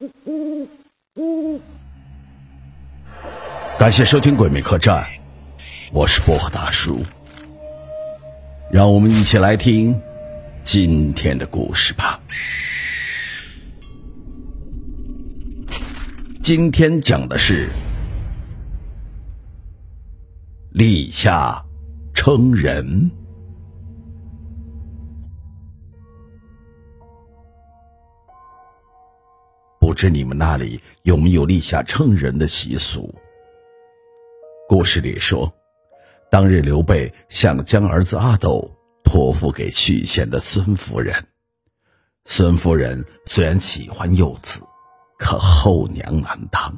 呜呜呜呜感谢收听《鬼魅客栈》，我是薄荷大叔。让我们一起来听今天的故事吧。今天讲的是立夏称人。不知你们那里有没有立夏称人的习俗？故事里说。当日，刘备想将儿子阿斗托付给许县的孙夫人。孙夫人虽然喜欢幼子，可后娘难当，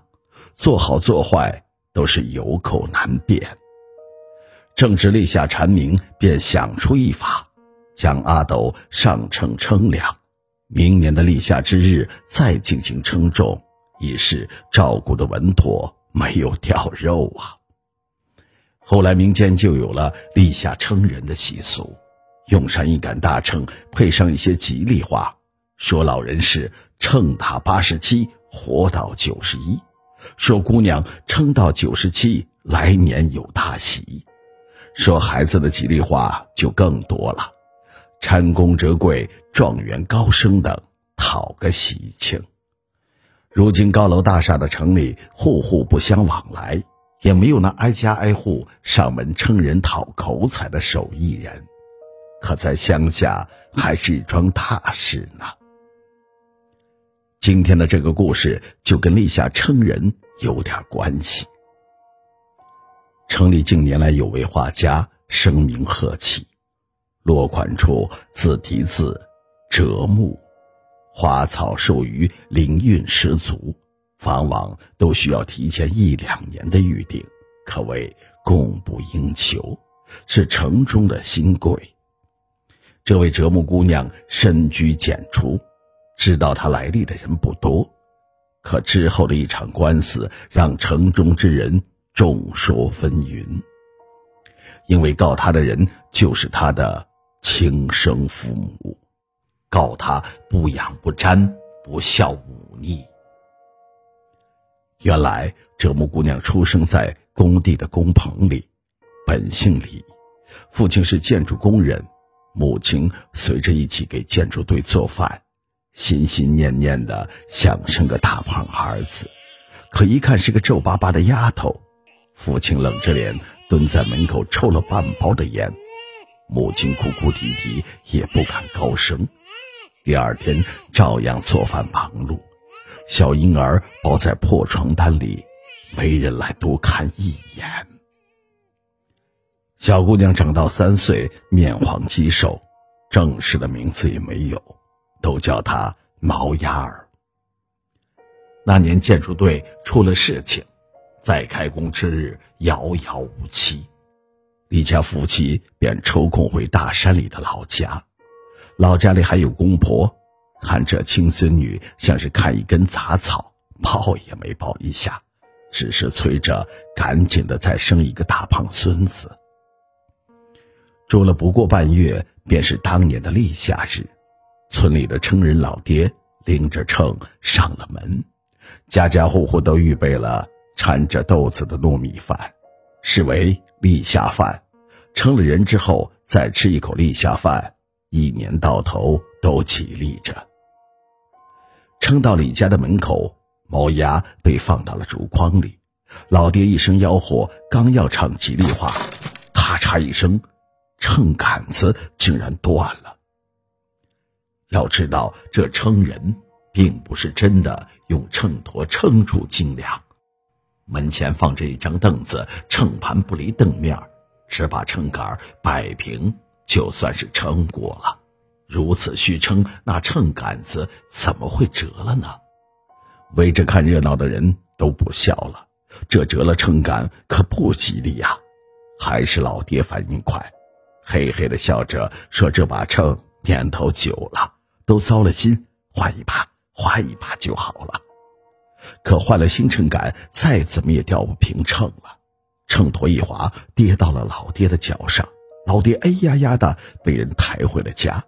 做好做坏都是有口难辩。正值立夏蝉鸣，便想出一法，将阿斗上秤称量，明年的立夏之日再进行称重，以示照顾的稳妥，没有掉肉啊。后来民间就有了立夏称人的习俗，用上一杆大秤，配上一些吉利话，说老人是秤打八十七，活到九十一；说姑娘称到九十七，来年有大喜；说孩子的吉利话就更多了，蟾宫折桂、状元高升等，讨个喜庆。如今高楼大厦的城里，户户不相往来。也没有那挨家挨户上门称人讨口彩的手艺人，可在乡下还是一桩大事呢。今天的这个故事就跟立夏称人有点关系。城里近年来有位画家声名鹤起，落款处自题字折木，花草树鱼灵韵十足。往往都需要提前一两年的预定，可谓供不应求，是城中的新贵。这位折木姑娘深居简出，知道她来历的人不多。可之后的一场官司让城中之人众说纷纭，因为告她的人就是她的亲生父母，告他不养不沾，不孝忤逆。原来，折木姑娘出生在工地的工棚里，本姓李，父亲是建筑工人，母亲随着一起给建筑队做饭，心心念念的想生个大胖儿子，可一看是个皱巴巴的丫头，父亲冷着脸蹲在门口抽了半包的烟，母亲哭哭啼啼也不敢高声，第二天照样做饭忙碌。小婴儿包在破床单里，没人来多看一眼。小姑娘长到三岁，面黄肌瘦，正式的名字也没有，都叫她毛丫儿。那年建筑队出了事情，在开工之日遥遥无期，李家夫妻便抽空回大山里的老家，老家里还有公婆。看这亲孙女像是看一根杂草，抱也没抱一下，只是催着赶紧的再生一个大胖孙子。住了不过半月，便是当年的立夏日，村里的称人老爹拎着秤上了门，家家户户都预备了掺着豆子的糯米饭，视为立夏饭。称了人之后，再吃一口立夏饭，一年到头都吉利着。撑到李家的门口，毛牙被放到了竹筐里。老爹一声吆喝，刚要唱吉利话，咔嚓一声，秤杆子竟然断了。要知道，这称人并不是真的用秤砣称住斤两。门前放着一张凳子，秤盘不离凳面，只把秤杆摆平，就算是称过了。如此虚称，那秤杆子怎么会折了呢？围着看热闹的人都不笑了。这折了秤杆可不吉利呀！还是老爹反应快，嘿嘿的笑着说：“这把秤年头久了，都糟了心，换一把，换一把就好了。”可换了新秤杆，再怎么也吊不平秤了。秤砣一滑，跌到了老爹的脚上，老爹哎呀呀的被人抬回了家。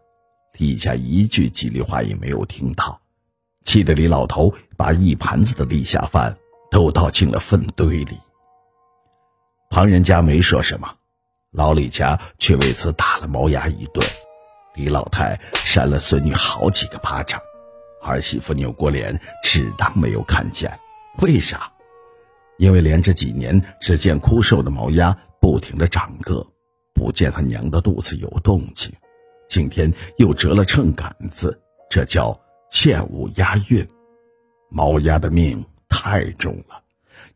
李家一句吉利话也没有听到，气得李老头把一盘子的立下饭都倒进了粪堆里。旁人家没说什么，老李家却为此打了毛牙一顿。李老太扇了孙女好几个巴掌，儿媳妇扭过脸，只当没有看见。为啥？因为连着几年只见枯瘦的毛丫不停的长个，不见他娘的肚子有动静，今天又折了秤杆子，这叫欠物押运。毛丫的命太重了，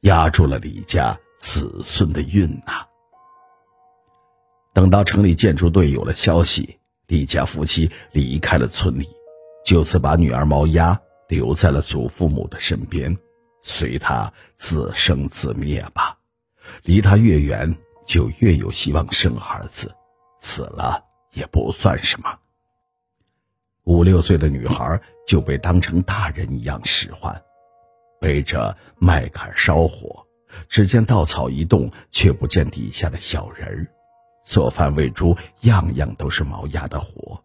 压住了李家子孙的运呐。等到城里建筑队有了消息，李家夫妻离开了村里，就此把女儿毛丫留在了祖父母的身边。随他自生自灭吧，离他越远，就越有希望生儿子，死了也不算什么。五六岁的女孩就被当成大人一样使唤，背着麦秆烧火，只见稻草一动，却不见底下的小人儿。做饭喂猪，样样都是毛丫的活。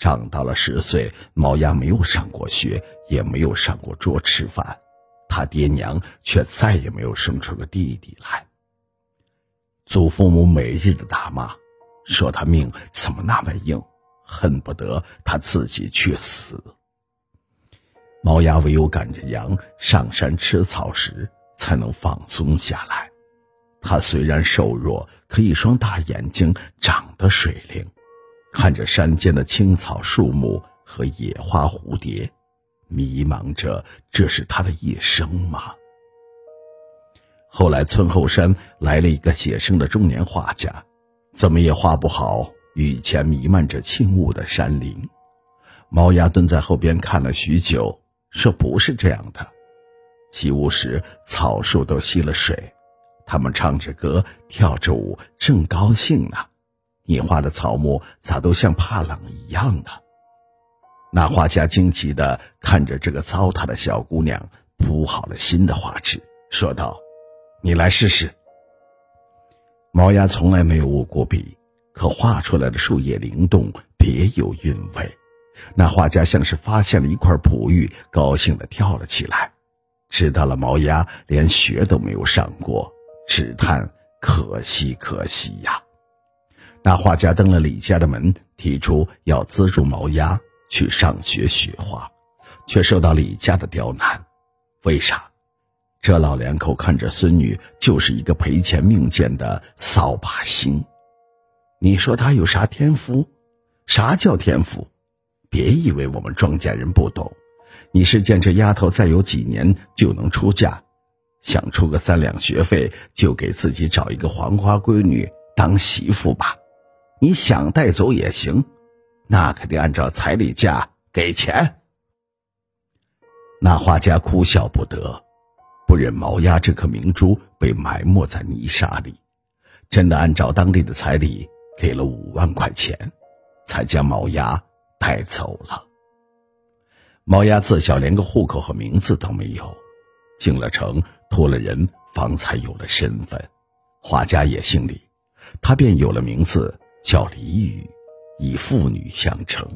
长到了十岁，毛丫没有上过学，也没有上过桌吃饭。他爹娘却再也没有生出个弟弟来。祖父母每日的打骂，说他命怎么那么硬，恨不得他自己去死。毛丫唯有赶着羊上山吃草时，才能放松下来。他虽然瘦弱，可一双大眼睛长得水灵，看着山间的青草树木和野花蝴蝶。迷茫着，这是他的一生吗？后来村后山来了一个写生的中年画家，怎么也画不好雨前弥漫着轻雾的山林。毛丫蹲在后边看了许久，说：“不是这样的。起雾时，草树都吸了水，他们唱着歌，跳着舞，正高兴呢。你画的草木咋都像怕冷一样呢？”那画家惊奇地看着这个糟蹋的小姑娘，铺好了新的画纸，说道：“你来试试。”毛丫从来没有握过笔，可画出来的树叶灵动，别有韵味。那画家像是发现了一块璞玉，高兴地跳了起来。知道了毛丫连学都没有上过，只叹可惜可惜呀。那画家登了李家的门，提出要资助毛丫。去上学学画，却受到李家的刁难。为啥？这老两口看着孙女就是一个赔钱命贱的扫把星。你说他有啥天赋？啥叫天赋？别以为我们庄稼人不懂。你是见这丫头再有几年就能出嫁，想出个三两学费就给自己找一个黄花闺女当媳妇吧？你想带走也行。那可得按照彩礼价给钱。那画家哭笑不得，不忍毛丫这颗明珠被埋没在泥沙里，真的按照当地的彩礼给了五万块钱，才将毛丫带走了。毛丫自小连个户口和名字都没有，进了城托了人，方才有了身份。画家也姓李，他便有了名字，叫李宇。以父女相称。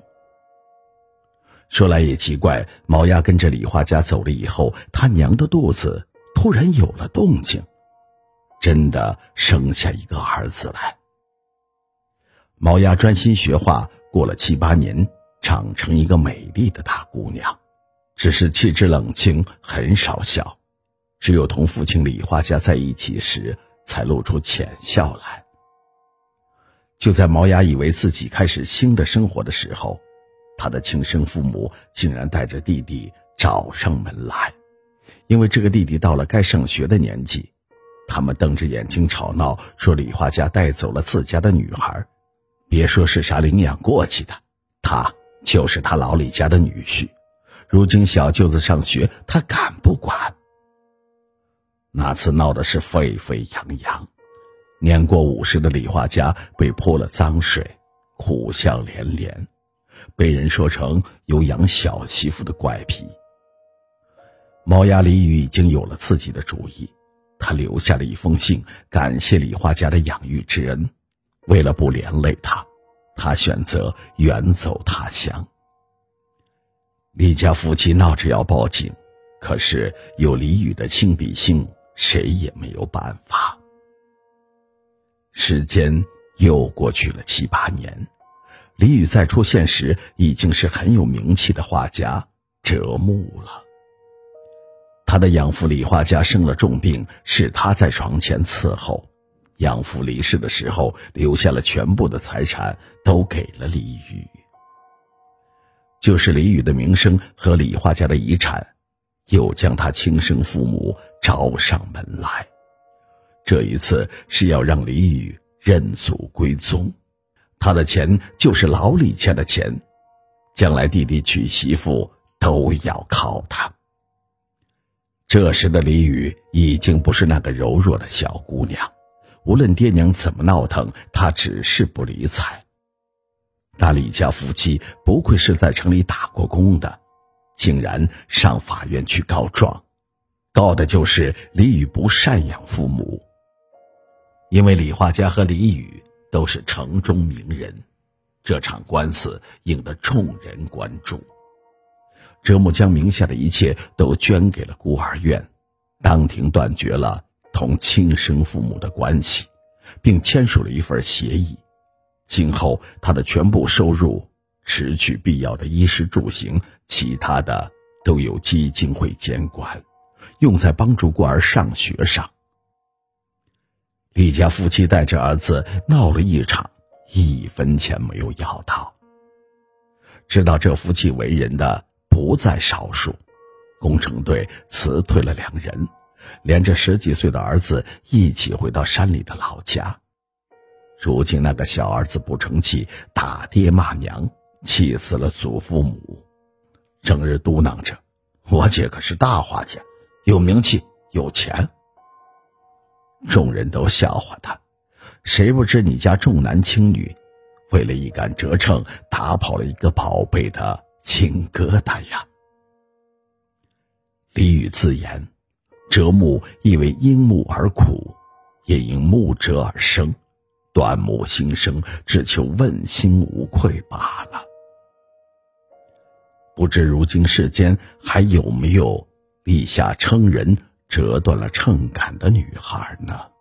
说来也奇怪，毛丫跟着李画家走了以后，他娘的肚子突然有了动静，真的生下一个儿子来。毛丫专心学画，过了七八年，长成一个美丽的大姑娘，只是气质冷清，很少笑，只有同父亲李画家在一起时，才露出浅笑来。就在毛丫以为自己开始新的生活的时候，他的亲生父母竟然带着弟弟找上门来，因为这个弟弟到了该上学的年纪，他们瞪着眼睛吵闹，说李画家带走了自家的女孩，别说是啥领养过去的，他就是他老李家的女婿，如今小舅子上学，他敢不管？那次闹的是沸沸扬扬。年过五十的李画家被泼了脏水，苦笑连连，被人说成有养小媳妇的怪癖。毛丫李宇已经有了自己的主意，他留下了一封信，感谢李画家的养育之恩。为了不连累他，他选择远走他乡。李家夫妻闹着要报警，可是有李宇的亲笔信，谁也没有办法。时间又过去了七八年，李宇再出现时，已经是很有名气的画家折木了。他的养父李画家生了重病，是他在床前伺候。养父离世的时候，留下了全部的财产，都给了李宇。就是李宇的名声和李画家的遗产，又将他亲生父母找上门来。这一次是要让李宇认祖归宗，他的钱就是老李家的钱，将来弟弟娶媳妇都要靠他。这时的李宇已经不是那个柔弱的小姑娘。无论爹娘怎么闹腾，他只是不理睬。那李家夫妻不愧是在城里打过工的，竟然上法院去告状，告的就是李宇不赡养父母。因为李画家和李宇都是城中名人，这场官司引得众人关注。折木将名下的一切都捐给了孤儿院，当庭断绝了。同亲生父母的关系，并签署了一份协议，今后他的全部收入，除去必要的衣食住行，其他的都由基金会监管，用在帮助孤儿上学上。李家夫妻带着儿子闹了一场，一分钱没有要到。知道这夫妻为人的不在少数，工程队辞退了两人。连着十几岁的儿子一起回到山里的老家，如今那个小儿子不成器，打爹骂娘，气死了祖父母，整日嘟囔着：“我姐可是大画家，有名气有钱。”众人都笑话他，谁不知你家重男轻女，为了一杆折秤打跑了一个宝贝的亲疙瘩呀？李宇自言。折木亦为因木而苦，也因木折而生，断木心生，只求问心无愧罢了。不知如今世间还有没有立下称人、折断了秤杆的女孩呢？